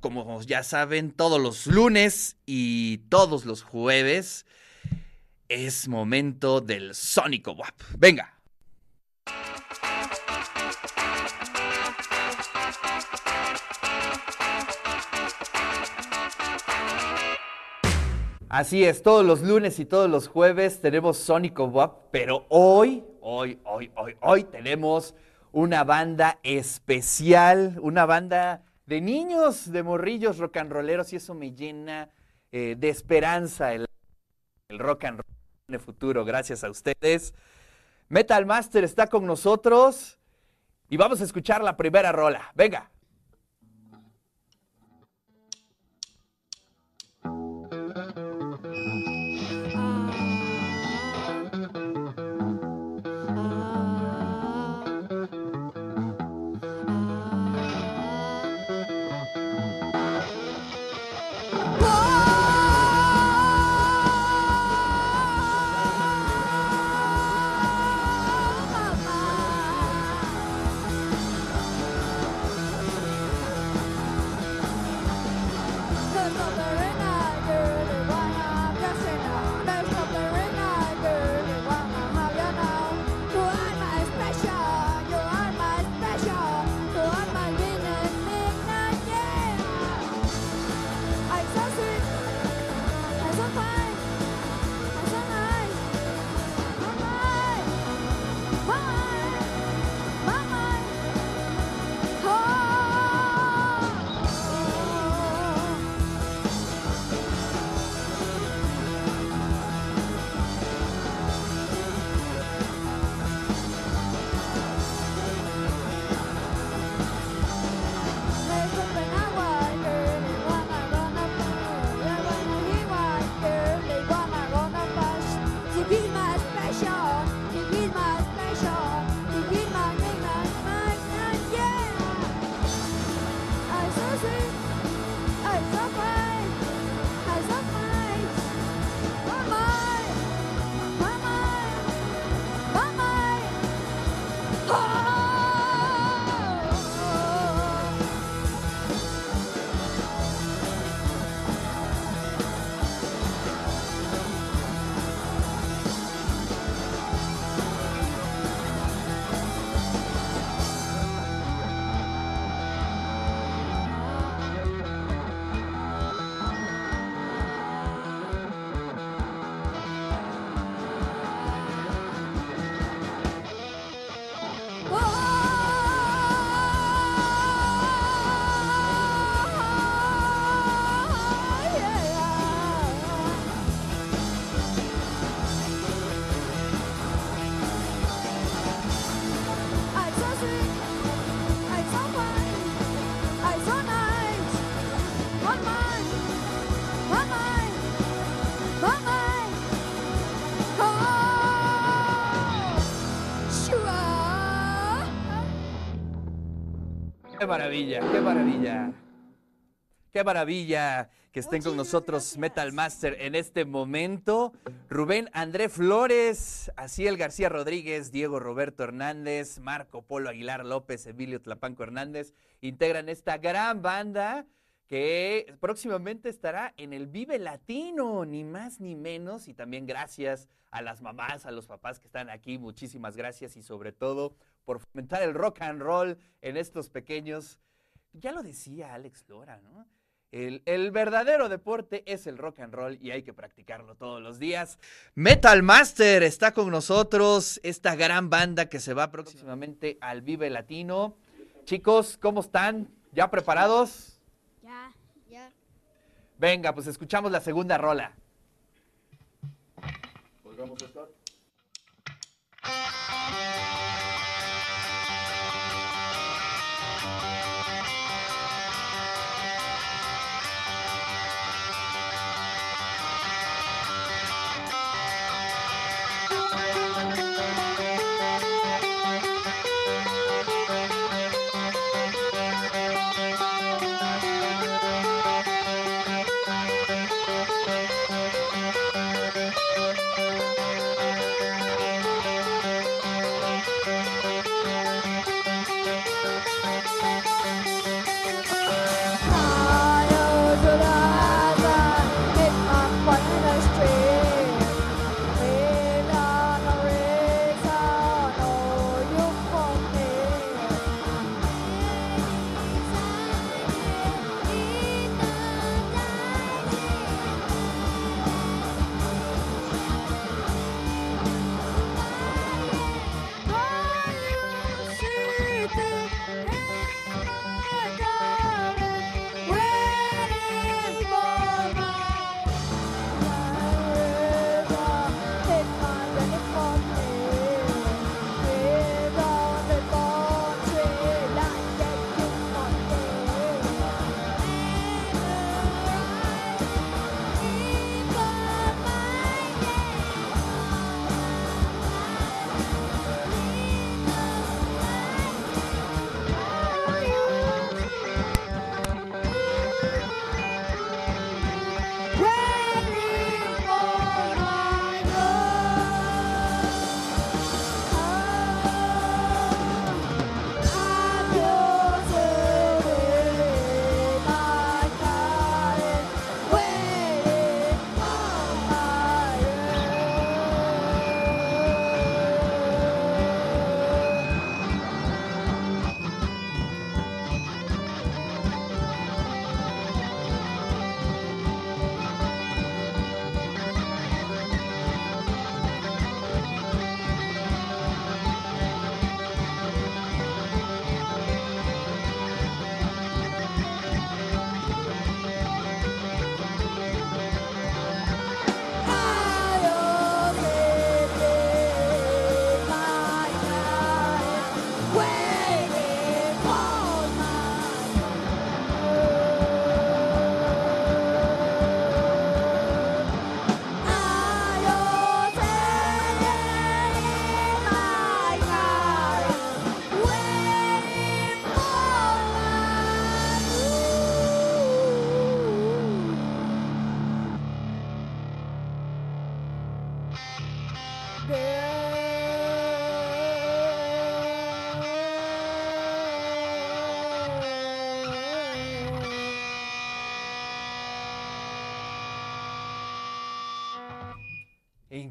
como ya saben, todos los lunes y todos los jueves es momento del Sónico WAP. Venga. Así es, todos los lunes y todos los jueves tenemos Sónico WAP, pero hoy, hoy, hoy, hoy, hoy tenemos una banda especial, una banda de niños, de morrillos rock and rolleros y eso me llena eh, de esperanza el, el rock and roll el futuro, gracias a ustedes. Metal Master está con nosotros y vamos a escuchar la primera rola. Venga. Maravilla, qué maravilla. Qué maravilla que estén con nosotros Metal Master en este momento. Rubén André Flores, Asiel García Rodríguez, Diego Roberto Hernández, Marco Polo Aguilar López, Emilio Tlapanco Hernández integran esta gran banda que próximamente estará en el Vive Latino, ni más ni menos. Y también gracias a las mamás, a los papás que están aquí, muchísimas gracias y sobre todo por fomentar el rock and roll en estos pequeños. Ya lo decía Alex Lora, ¿no? El, el, verdadero deporte es el rock and roll y hay que practicarlo todos los días. Metal Master está con nosotros, esta gran banda que se va próximamente al Vive Latino. Chicos, ¿cómo están? ¿Ya preparados? Venga, pues escuchamos la segunda rola.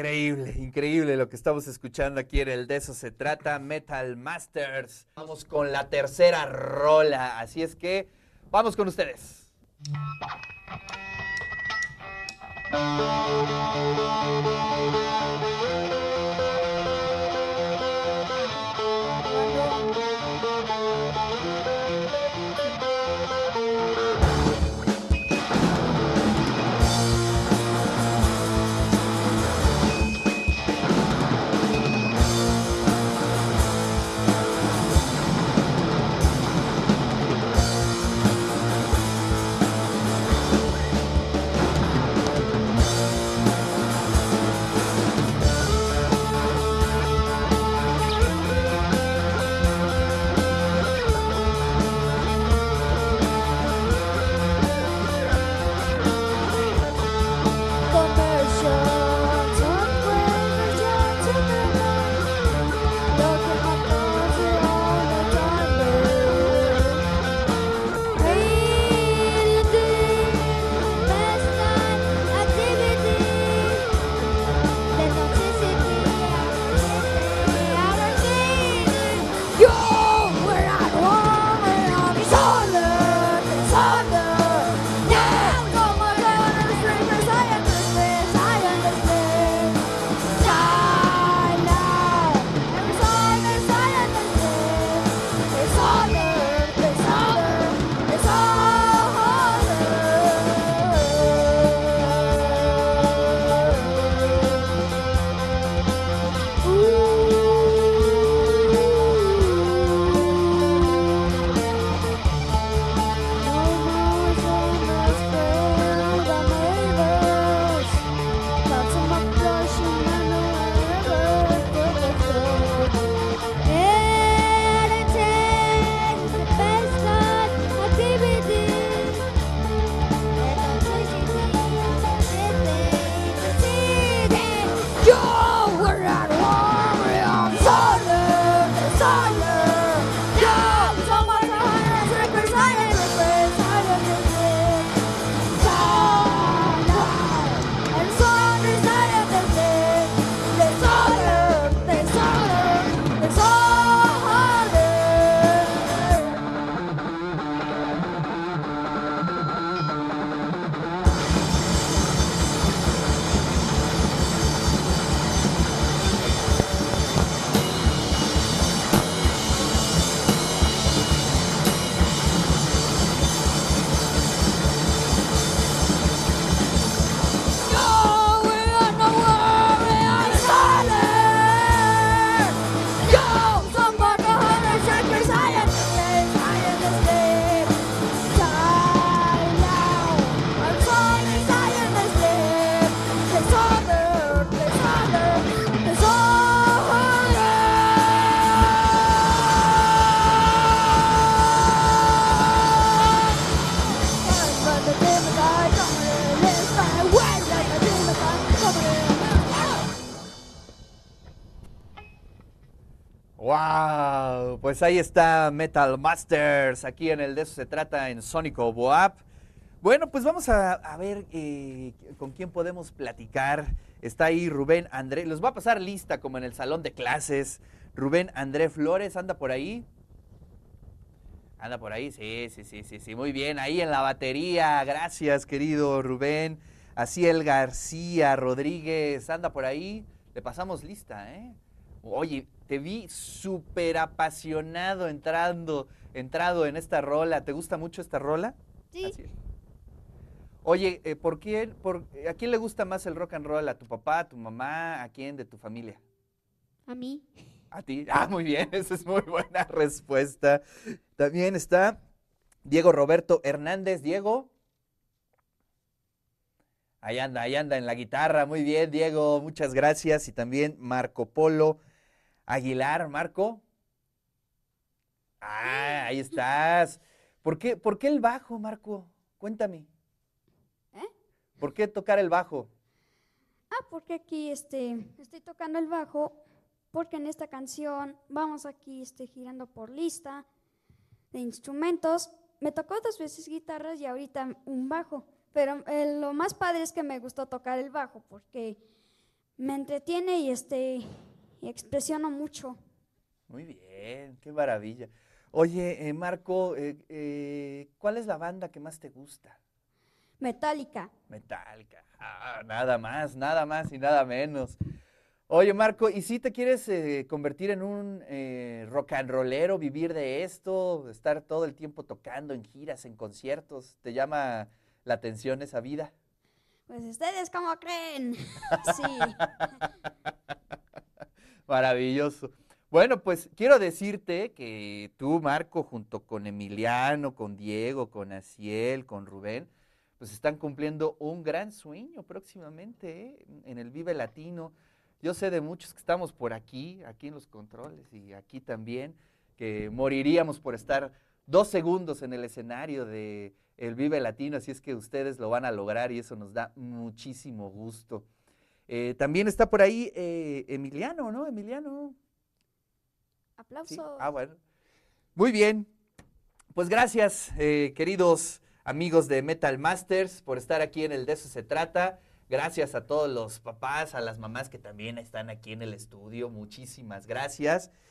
Increíble, increíble lo que estamos escuchando aquí en el De eso se trata, Metal Masters. Vamos con la tercera rola, así es que vamos con ustedes. Pues ahí está Metal Masters, aquí en el de eso se trata en Sónico Boap. Bueno, pues vamos a, ver eh, con quién podemos platicar. Está ahí Rubén André, los va a pasar lista como en el salón de clases. Rubén André Flores, anda por ahí. Anda por ahí, sí, sí, sí, sí, sí, muy bien, ahí en la batería, gracias querido Rubén. Aciel García Rodríguez, anda por ahí, le pasamos lista, ¿eh? Oye, te vi súper apasionado entrando, entrado en esta rola. ¿Te gusta mucho esta rola? Sí. Así es. Oye, eh, ¿por quién, por, ¿a quién le gusta más el rock and roll? ¿A tu papá, a tu mamá, a quién de tu familia? A mí. A ti. Ah, muy bien, esa es muy buena respuesta. También está Diego Roberto Hernández. Diego. Ahí anda, ahí anda en la guitarra. Muy bien, Diego, muchas gracias. Y también Marco Polo Aguilar, Marco. Ah, ahí estás. ¿Por qué, por qué el bajo, Marco? Cuéntame. ¿Eh? ¿Por qué tocar el bajo? Ah, porque aquí este, estoy tocando el bajo, porque en esta canción vamos aquí este, girando por lista de instrumentos. Me tocó dos veces guitarras y ahorita un bajo, pero eh, lo más padre es que me gustó tocar el bajo porque me entretiene y este y expresiono mucho. Muy bien, qué maravilla. Oye, eh, Marco, eh, eh, ¿cuál es la banda que más te gusta? Metálica. Metallica. Ah, nada más, nada más y nada menos. Oye, Marco, ¿y si te quieres convertir en un rock and rollero, vivir de esto, estar todo el tiempo tocando en giras, en conciertos? ¿Te llama la atención esa vida? Pues ustedes cómo creen. Sí. Maravilloso. Bueno, pues quiero decirte que tú, Marco, junto con Emiliano, con Diego, con Asiel, con Rubén, pues están cumpliendo un gran sueño próximamente ¿eh? en el Vive Latino. Yo sé de muchos que estamos por aquí, aquí en los controles y aquí también, que moriríamos por estar dos segundos en el escenario de el Vive Latino, así es que ustedes lo van a lograr y eso nos da muchísimo gusto. Eh, también está por ahí eh, Emiliano, ¿no? Emiliano. Sí. Aplausos. Ah, bueno. Muy bien. Pues gracias, eh, queridos amigos de Metal Masters, por estar aquí en el De eso se trata. Gracias a todos los papás, a las mamás que también están aquí en el estudio. Muchísimas gracias.